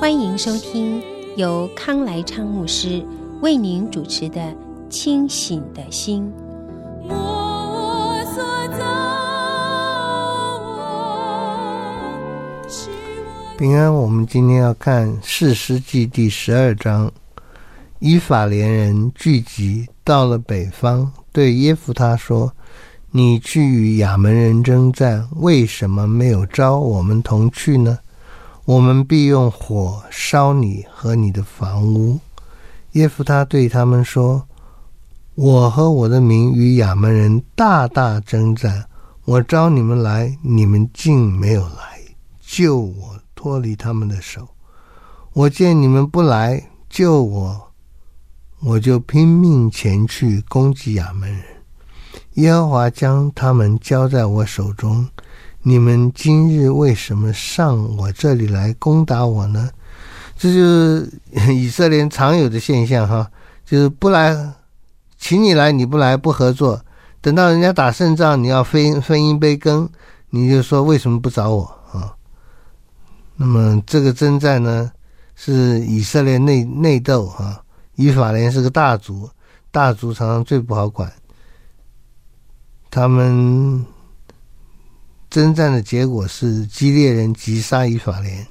欢迎收听由康来昌牧师为您主持的《清醒的心》。平安，我们今天要看《士师记》第十二章。以法莲人聚集到了北方，对耶弗他说。你去与亚扪人征战，为什么没有招我们同去呢？我们必用火烧你和你的房屋。耶弗他对他们说：“我和我的民与亚扪人大大征战，我召你们来，你们竟没有来救我脱离他们的手。我见你们不来救我，我就拼命前去攻击亚扪人。”耶和华将他们交在我手中，你们今日为什么上我这里来攻打我呢？这就是以色列常有的现象哈，就是不来，请你来你不来不合作，等到人家打胜仗，你要分分一杯羹，你就说为什么不找我啊？那么这个征战呢，是以色列内内斗哈，以法莲是个大族，大族常常最不好管。他们征战的结果是基列人击杀以法莲，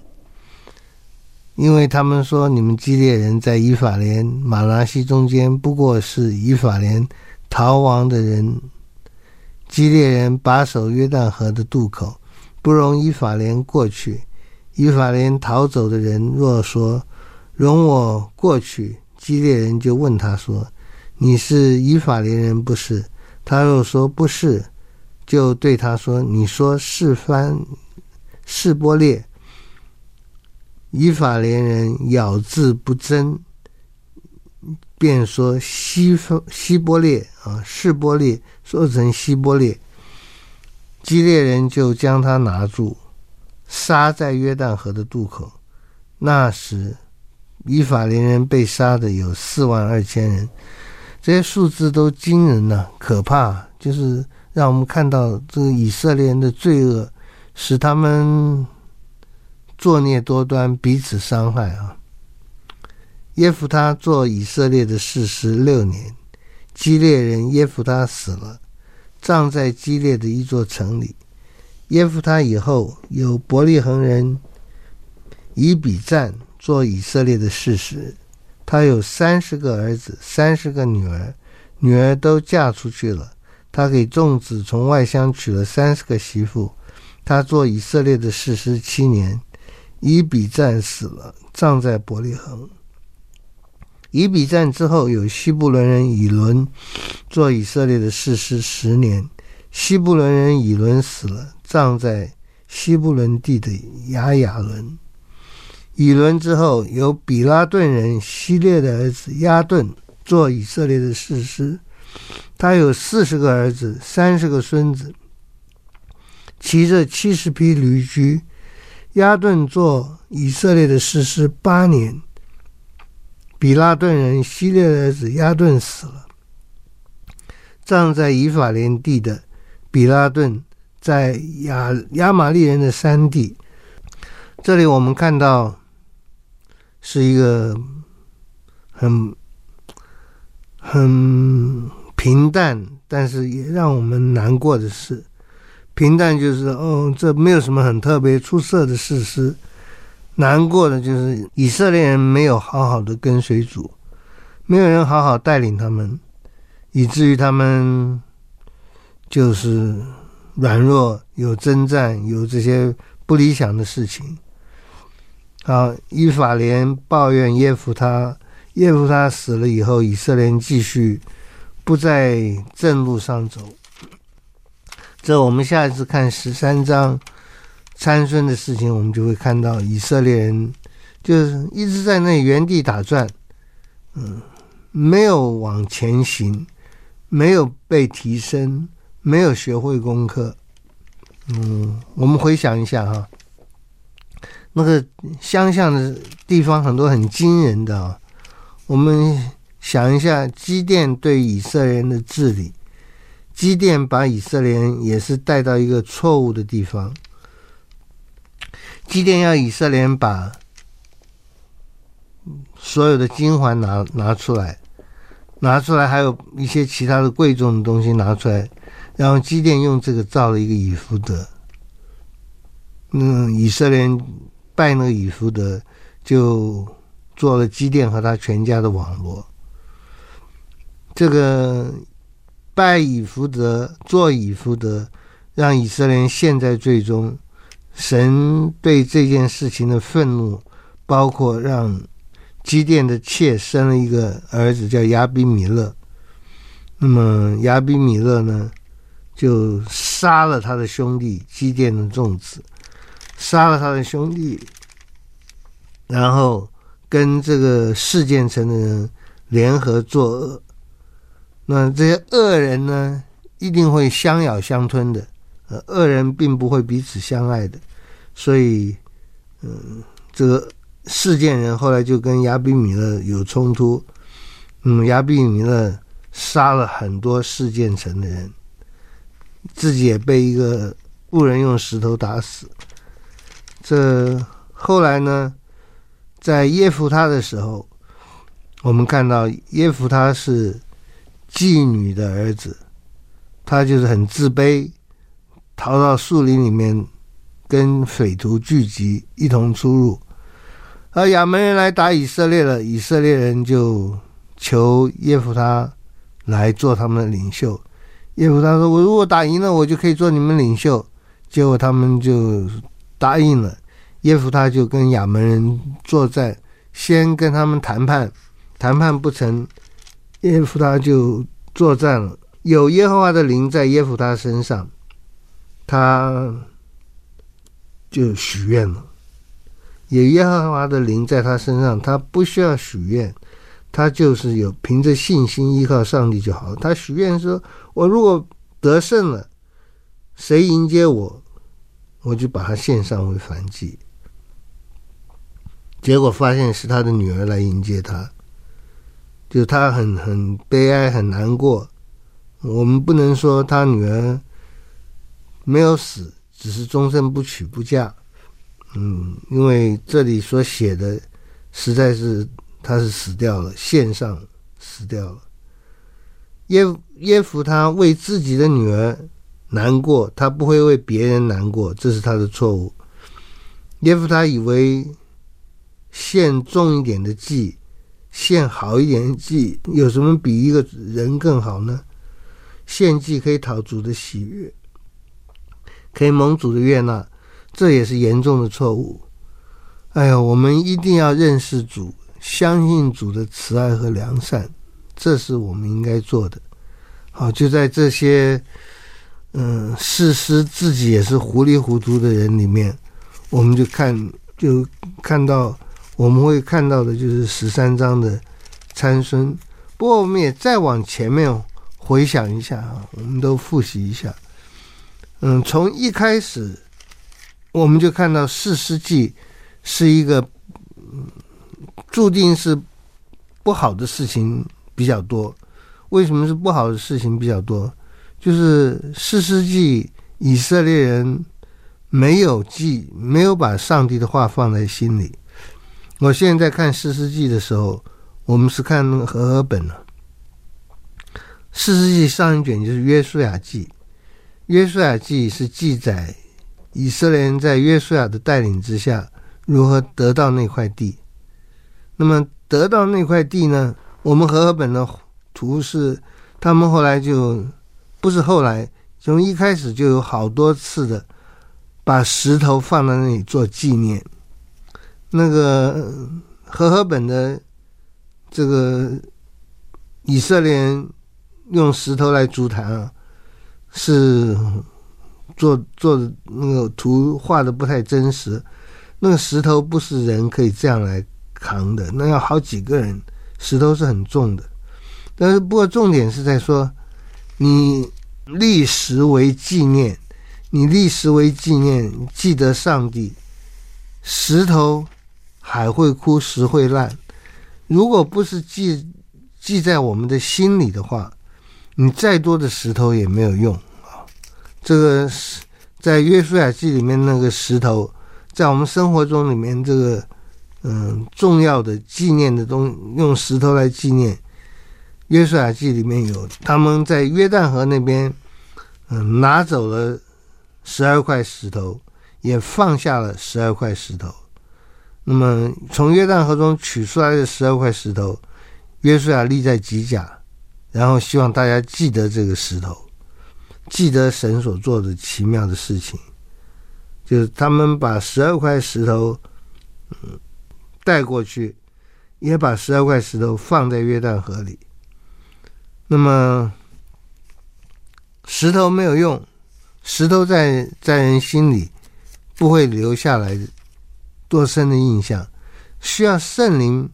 因为他们说，你们基列人在以法莲、马拉西中间，不过是以法莲逃亡的人。基列人把守约旦河的渡口，不容以法莲过去。以法莲逃走的人若说容我过去，基列人就问他说：“你是以法莲人不是？”他若说不是，就对他说：“你说是番是波列，以法莲人咬字不真，便说西西波列啊，是波列说成西波列。基列人就将他拿住，杀在约旦河的渡口。那时，以法莲人被杀的有四万二千人。”这些数字都惊人呐、可怕，就是让我们看到这个以色列人的罪恶，使他们作孽多端，彼此伤害啊。耶弗他做以色列的士师六年，基列人耶弗他死了，葬在基列的一座城里。耶弗他以后有伯利恒人以比赞做以色列的士师。他有三十个儿子，三十个女儿，女儿都嫁出去了。他给众子从外乡娶了三十个媳妇。他做以色列的士师七年，以比赞死了，葬在伯利恒。以比赞之后，有西布伦人以伦做以色列的士师十年。西布伦人以伦死了，葬在西布伦地的亚雅伦。以伦之后，有比拉顿人希列的儿子亚顿做以色列的士师，他有四十个儿子，三十个孙子，骑着七十匹驴驹。押顿做以色列的士师八年。比拉顿人希列的儿子押顿死了，葬在以法莲地的比拉顿，在亚亚玛力人的山地。这里我们看到。是一个很很平淡，但是也让我们难过的事。平淡就是哦，这没有什么很特别出色的事实。难过的就是以色列人没有好好的跟随主，没有人好好带领他们，以至于他们就是软弱，有征战，有这些不理想的事情。好，以法莲抱怨耶弗他，耶弗他死了以后，以色列人继续不在正路上走。这我们下一次看十三章，参孙的事情，我们就会看到以色列人就是一直在那原地打转，嗯，没有往前行，没有被提升，没有学会功课。嗯，我们回想一下哈，那个相像的地方很多很惊人的啊，我们想一下基甸对以色列人的治理，基甸把以色列人也是带到一个错误的地方。基甸要以色列人把所有的金环拿拿出来，拿出来，还有一些其他的贵重的东西拿出来，然后基甸用这个造了一个以弗得。嗯，以色列人拜那个以弗得，就做了基甸和他全家的网络。这个拜以福德，做以福德，让以色列人陷在最终。神对这件事情的愤怒，包括让基甸的妾生了一个儿子叫亚比米勒，那么亚比米勒呢，就杀了他的兄弟基甸的众子，杀了他的兄弟，然后跟这个事件城的人联合作恶，那这些恶人呢，一定会相咬相吞的。呃，恶人并不会彼此相爱的，所以，嗯，这个事件人后来就跟亚比米勒有冲突，嗯，亚比米勒杀了很多事件城的人，自己也被一个妇人用石头打死。这后来呢，在耶弗他的时候，我们看到耶弗他是妓女的儿子，他就是很自卑。逃到树林里面，跟匪徒聚集，一同出入。而亚门人来打以色列了，以色列人就求耶弗他来做他们的领袖。耶弗他说：“我如果打赢了，我就可以做你们领袖。”结果他们就答应了。耶弗他就跟亚门人作战，先跟他们谈判，谈判不成，耶弗他就作战了。有耶和华的灵在耶弗他身上。他就许愿了，有耶和华的灵在他身上，他不需要许愿，他就是有凭着信心依靠上帝就好。他许愿说：“我如果得胜了，谁迎接我，我就把他献上为燔祭。”结果发现是他的女儿来迎接他，就他很很悲哀，很难过。我们不能说他女儿。没有死，只是终身不娶不嫁。嗯，因为这里所写的实在是他是死掉了，献上死掉了。耶耶夫他为自己的女儿难过，他不会为别人难过，这是他的错误。耶夫他以为献重一点的祭，献好一点的祭，有什么比一个人更好呢？献祭可以讨主的喜悦。可以蒙主的悦纳，这也是严重的错误。哎呀，我们一定要认识主，相信主的慈爱和良善，这是我们应该做的。好，就在这些嗯，事实自己也是糊里糊涂的人里面，我们就看就看到我们会看到的就是十三章的参孙。不过我们也再往前面回想一下啊，我们都复习一下。嗯，从一开始我们就看到四世纪是一个，注定是不好的事情比较多。为什么是不好的事情比较多？就是四世纪以色列人没有记，没有把上帝的话放在心里。我现在在看四世纪的时候，我们是看和合本了。四世纪上一卷就是约书亚记。约书亚记是记载以色列人在约书亚的带领之下如何得到那块地。那么得到那块地呢？我们和合本的图是，他们后来就不是后来，从一开始就有好多次的把石头放在那里做纪念。那个和合本的这个以色列人用石头来筑坛啊。是做做的那个图画的不太真实。那个石头不是人可以这样来扛的，那要好几个人，石头是很重的。但是不过重点是在说，你立石为纪念，你立石为纪念，记得上帝，石头海会枯，石会烂。如果不是记记在我们的心里的话，你再多的石头也没有用啊。这个是在约书亚记里面那个石头。在我们生活中里面，这个嗯重要的纪念的东西，用石头来纪念。约书亚记里面有他们在约旦河那边，嗯拿走了十二块石头，也放下了十二块石头。那么从约旦河中取出来的十二块石头，约书亚立在吉甲，然后希望大家记得这个石头，记得神所做的奇妙的事情。就是他们把十二块石头，嗯，带过去，也把十二块石头放在约旦河里。那么石头没有用，石头在在人心里不会留下来多深的印象，需要圣灵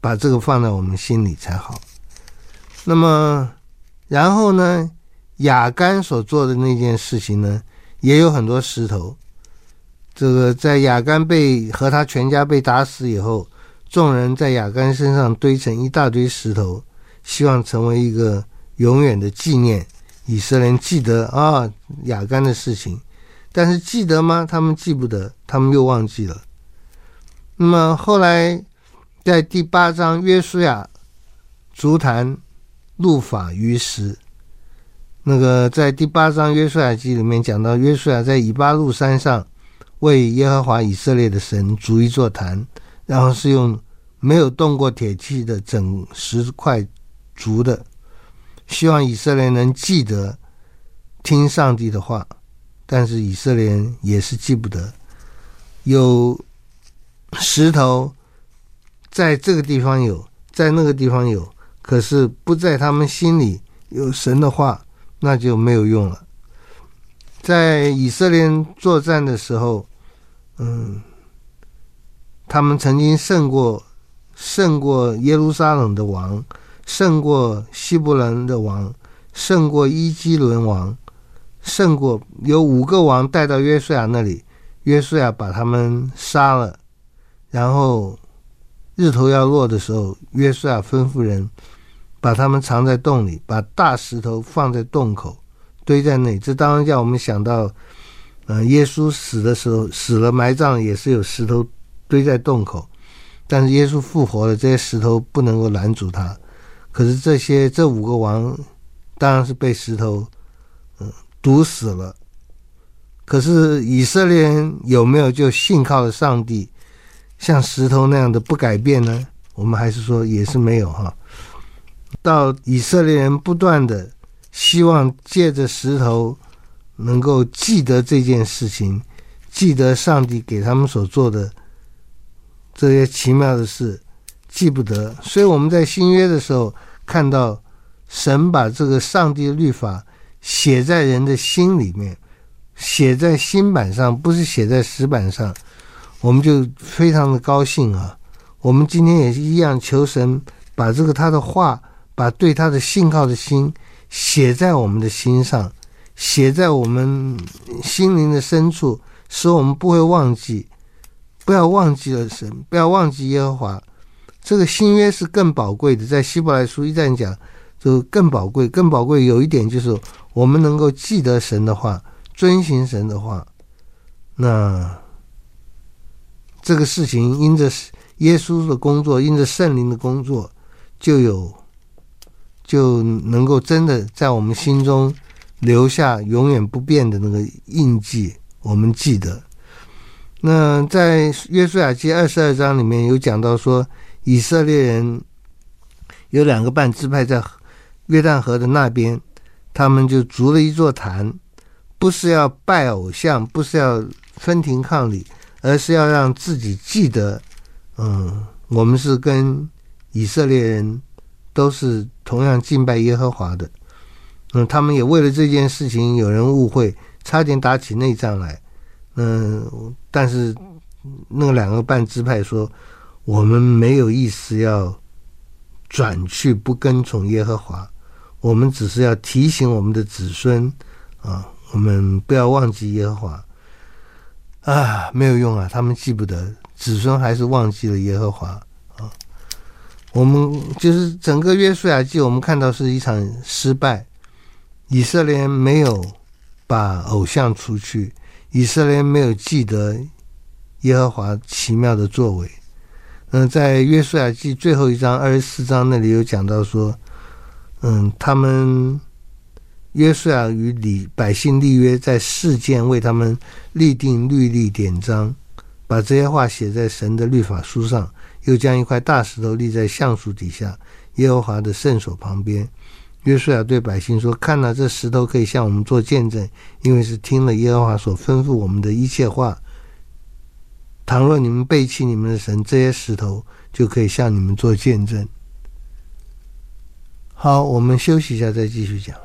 把这个放在我们心里才好。那么然后呢，亚干所做的那件事情呢，也有很多石头。这个在亚干被和他全家被打死以后，众人在亚干身上堆成一大堆石头，希望成为一个永远的纪念。以色列人记得啊、哦、亚干的事情，但是记得吗？他们记不得，他们又忘记了。那么后来在第八章，约书亚筑坛录法于石。那个在第八章约书亚记里面讲到，约书亚在以巴路山上。为耶和华以色列的神筑一座坛，然后是用没有动过铁器的整石块筑的，希望以色列能记得听上帝的话，但是以色列人也是记不得。有石头在这个地方有，在那个地方有，可是不在他们心里有神的话，那就没有用了。在以色列作战的时候，嗯，他们曾经胜过胜过耶路撒冷的王，胜过希伯仑的王，胜过伊基伦王，胜过有五个王带到约书亚那里，约书亚把他们杀了，然后日头要落的时候，约书亚吩咐人把他们藏在洞里，把大石头放在洞口。堆在那里，这当然叫我们想到，呃，耶稣死的时候死了埋葬也是有石头堆在洞口，但是耶稣复活了，这些石头不能够拦阻他。可是这些这五个王当然是被石头嗯堵死了。可是以色列人有没有就信靠了上帝，像石头那样的不改变呢？我们还是说也是没有哈。到以色列人不断的。希望借着石头，能够记得这件事情，记得上帝给他们所做的这些奇妙的事，记不得。所以我们在新约的时候看到，神把这个上帝的律法写在人的心里面，写在新版上，不是写在石板上，我们就非常的高兴啊。我们今天也是一样，求神把这个他的话，把对他的信靠的心。写在我们的心上，写在我们心灵的深处，使我们不会忘记。不要忘记了神，不要忘记耶和华。这个新约是更宝贵的，在希伯来书一战讲，就更宝贵。更宝贵有一点就是，我们能够记得神的话，遵行神的话。那这个事情因着耶稣的工作，因着圣灵的工作，就有。就能够真的在我们心中留下永远不变的那个印记，我们记得。那在约书亚记二十二章里面有讲到说，以色列人有两个半支派在约旦河的那边，他们就筑了一座坛，不是要拜偶像，不是要分庭抗礼，而是要让自己记得，嗯，我们是跟以色列人。都是同样敬拜耶和华的，嗯，他们也为了这件事情，有人误会，差点打起内战来。嗯，但是那两个半支派说，我们没有意思要转去不跟从耶和华，我们只是要提醒我们的子孙啊，我们不要忘记耶和华。啊，没有用啊，他们记不得，子孙还是忘记了耶和华啊。我们就是整个约书亚记，我们看到是一场失败。以色列没有把偶像除去，以色列没有记得耶和华奇妙的作为。嗯，在约书亚记最后一章二十四章那里有讲到说，嗯，他们。约书亚与礼百姓立约，在世间为他们立定律例典章，把这些话写在神的律法书上，又将一块大石头立在橡树底下，耶和华的圣所旁边。约书亚对百姓说：“看哪，这石头可以向我们做见证，因为是听了耶和华所吩咐我们的一切话。倘若你们背弃你们的神，这些石头就可以向你们做见证。”好，我们休息一下，再继续讲。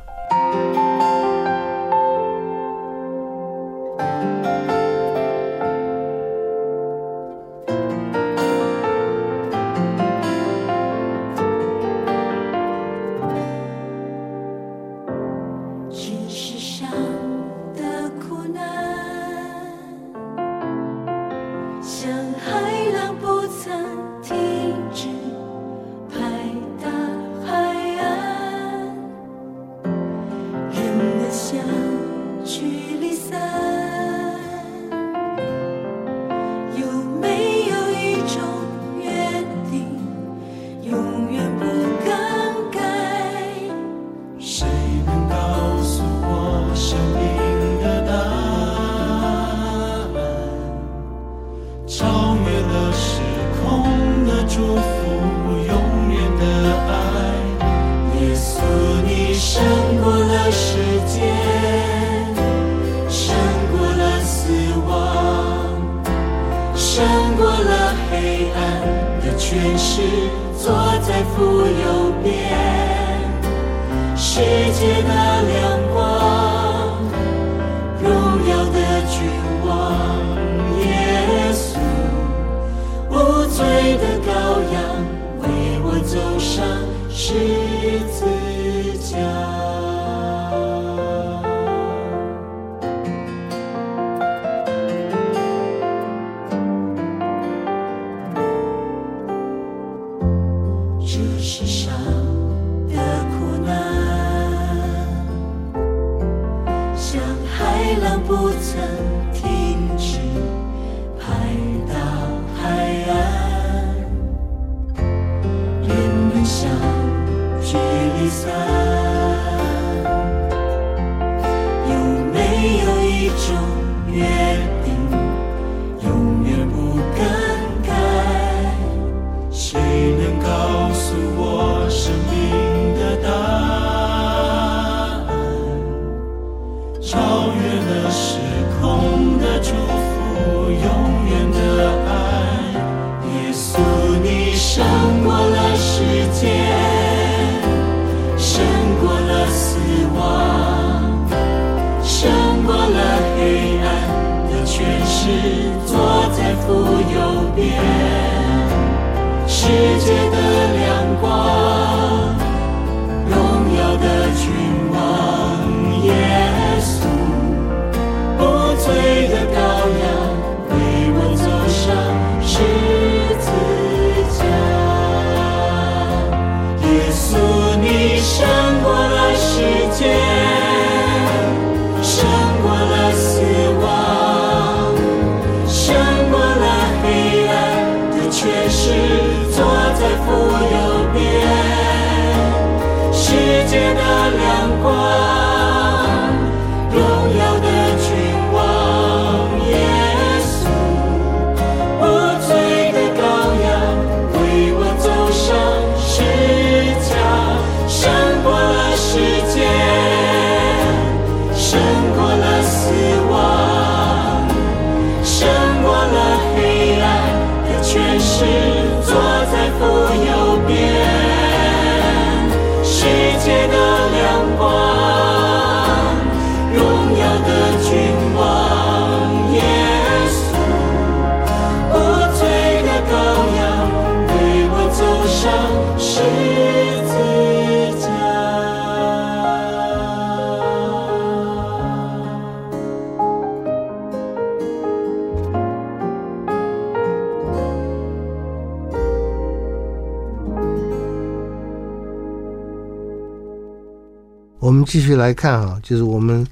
继续来看哈，就是我们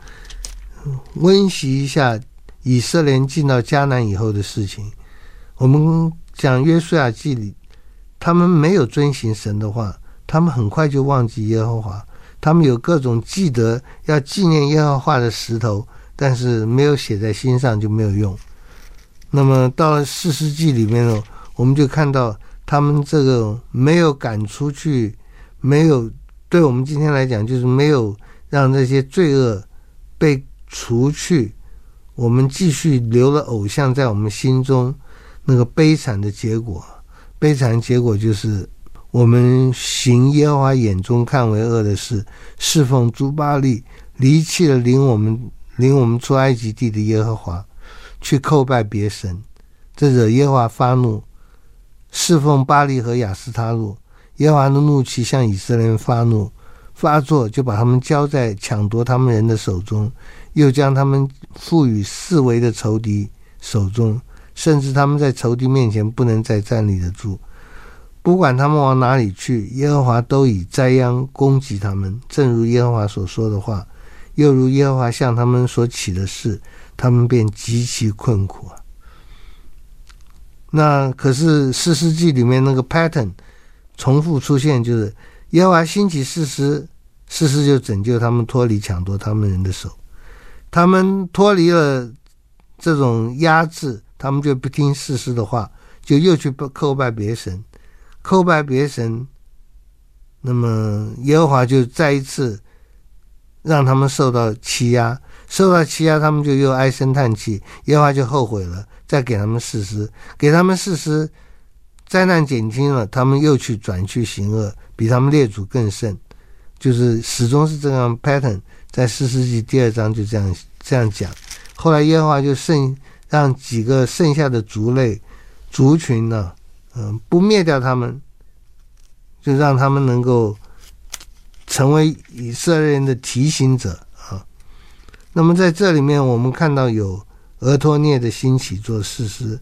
温习一下以色列进到迦南以后的事情。我们讲约书亚记里，他们没有遵行神的话，他们很快就忘记耶和华。他们有各种记得要纪念耶和华的石头，但是没有写在心上就没有用。那么到了四世纪里面呢，我们就看到他们这个没有赶出去，没有对我们今天来讲就是没有让这些罪恶被除去，我们继续留了偶像在我们心中。那个悲惨的结果，悲惨的结果就是我们行耶和华眼中看为恶的事，侍奉朱巴利，离弃了领我们领我们出埃及地的耶和华，去叩拜别神，这惹耶和华发怒，侍奉巴利和亚斯他录，耶和华的怒气向以色列人发怒发作，就把他们交在抢夺他们人的手中，又将他们赋予四围的仇敌手中。甚至他们在仇敌面前不能再站立得住，不管他们往哪里去，耶和华都以灾殃攻击他们，正如耶和华所说的话，又如耶和华向他们所起的事，他们便极其困苦啊。那可是四世纪里面那个 pattern 重复出现，就是耶和华兴起四时，事实就拯救他们脱离抢夺他们人的手，他们脱离了这种压制。他们就不听事实的话，就又去叩拜别神，叩拜别神。那么耶和华就再一次让他们受到欺压，受到欺压，他们就又唉声叹气。耶和华就后悔了，再给他们事实，给他们事实，灾难减轻了，他们又去转去行恶，比他们列祖更甚，就是始终是这样 pattern。在四世纪第二章就这样这样讲。后来耶和华就剩。让几个剩下的族类、族群呢，嗯，不灭掉他们，就让他们能够成为以色列人的提醒者啊。那么在这里面，我们看到有俄托涅的兴起做事实，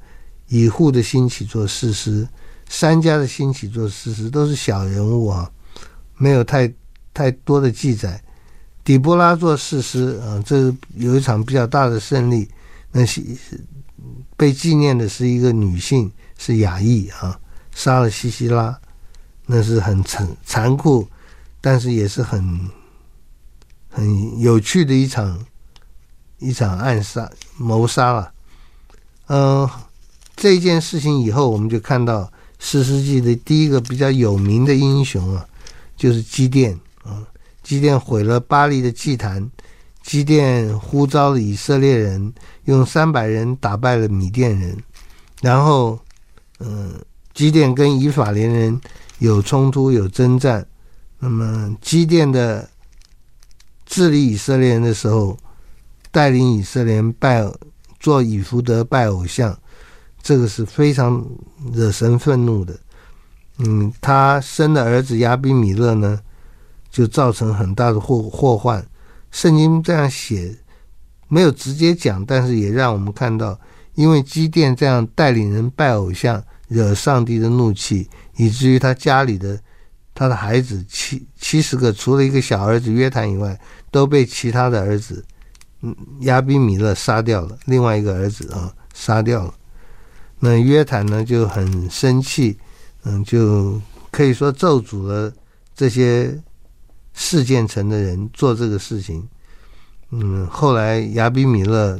以户的兴起做事实，三家的兴起做事实，都是小人物啊，没有太太多的记载。底波拉做士师啊，这有一场比较大的胜利。那是被纪念的是一个女性，是雅裔啊，杀了西西拉，那是很残残酷，但是也是很很有趣的一场一场暗杀谋杀了。嗯、这件事情以后，我们就看到士师记的第一个比较有名的英雄啊，就是基甸，基甸毁了巴黎的祭坛。基甸呼召了以色列人，用三百人打败了米甸人，然后，嗯，基甸跟以法莲人有冲突、有征战。那么，基甸的治理以色列人的时候，带领以色列人拜做以弗得拜偶像，这个是非常惹神愤怒的。嗯，他生的儿子亚比米勒呢，就造成很大的祸祸患。圣经这样写，没有直接讲，但是也让我们看到，因为基甸这样带领人拜偶像，惹上帝的怒气，以至于他家里的他的孩子七七十个，除了一个小儿子约坦以外，都被其他的儿子嗯亚比米勒杀掉了，另外一个儿子啊杀掉了。那约坦呢就很生气，嗯，就可以说咒诅了这些。示剑城的人做这个事情，嗯，后来亚比米勒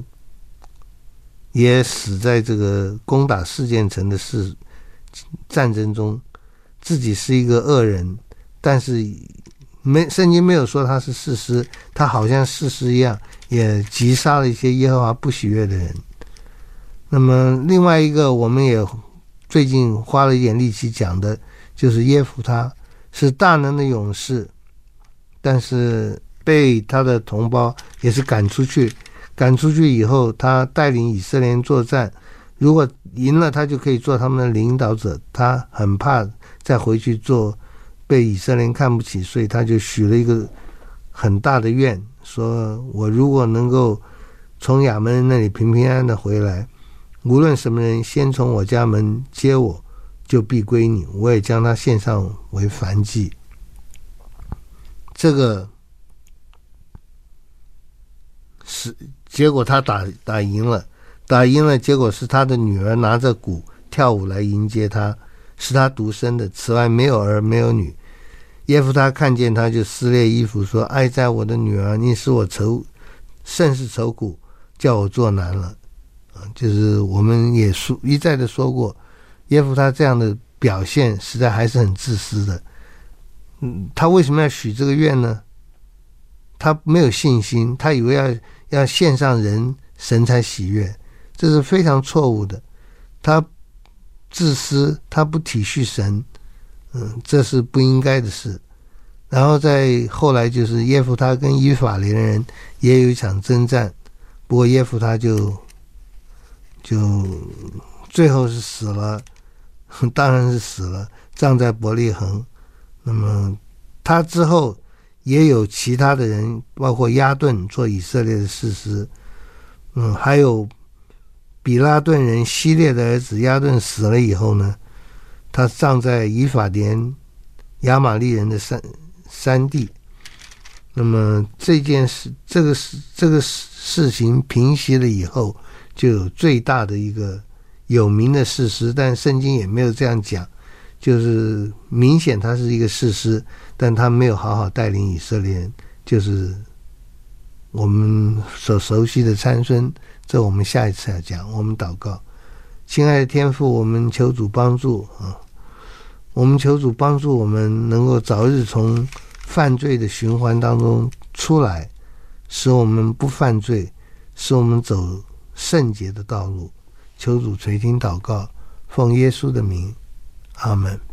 也死在这个攻打示剑城的事战争中，自己是一个恶人，但是没圣经没有说他是士师，他好像士师一样，也击杀了一些耶和华不喜悦的人。那么另外一个，我们也最近花了一点力气讲的，就是耶弗他，是大能的勇士。但是被他的同胞也是赶出去，赶出去以后，他带领以色列作战，如果赢了，他就可以做他们的领导者。他很怕再回去做，被以色列看不起，所以他就许了一个很大的愿，说我如果能够从亚门那里平平安安的回来，无论什么人先从我家门接我，就必归你，我也将他献上为燔祭。这个是结果他打打赢了，打赢了，结果是他的女儿拿着鼓跳舞来迎接他，是他独生的，此外没有儿没有女。耶夫他看见他就撕裂衣服说：“哀哉我的女儿，你使我愁甚是愁苦，叫我做难了。”啊，就是我们也说一再的说过，耶夫他这样的表现实在还是很自私的。嗯，他为什么要许这个愿呢？他没有信心，他以为要要献上人，神才喜悦，这是非常错误的。他自私，他不体恤神。嗯，这是不应该的事。然后在后来，就是耶弗他跟以法莲人也有一场征战，不过耶弗他就就最后是死了，当然是死了，葬在伯利恒。那么他之后也有其他的人，包括亚顿做以色列的士师，嗯，还有比拉顿人希列的儿子亚顿死了以后呢，他葬在以法莲亚玛利人的山山地。那么这件事，这个事，这个事事情平息了以后，就有最大的一个有名的事实，但圣经也没有这样讲，就是明显他是一个士师，但他没有好好带领以色列人，就是我们所熟悉的参孙。这我们下一次要讲。我们祷告。亲爱的天父，我们求主帮助啊！我们求主帮助我们，能够早日从犯罪的循环当中出来，使我们不犯罪，使我们走圣洁的道路。求主垂听祷告，奉耶稣的名，阿门。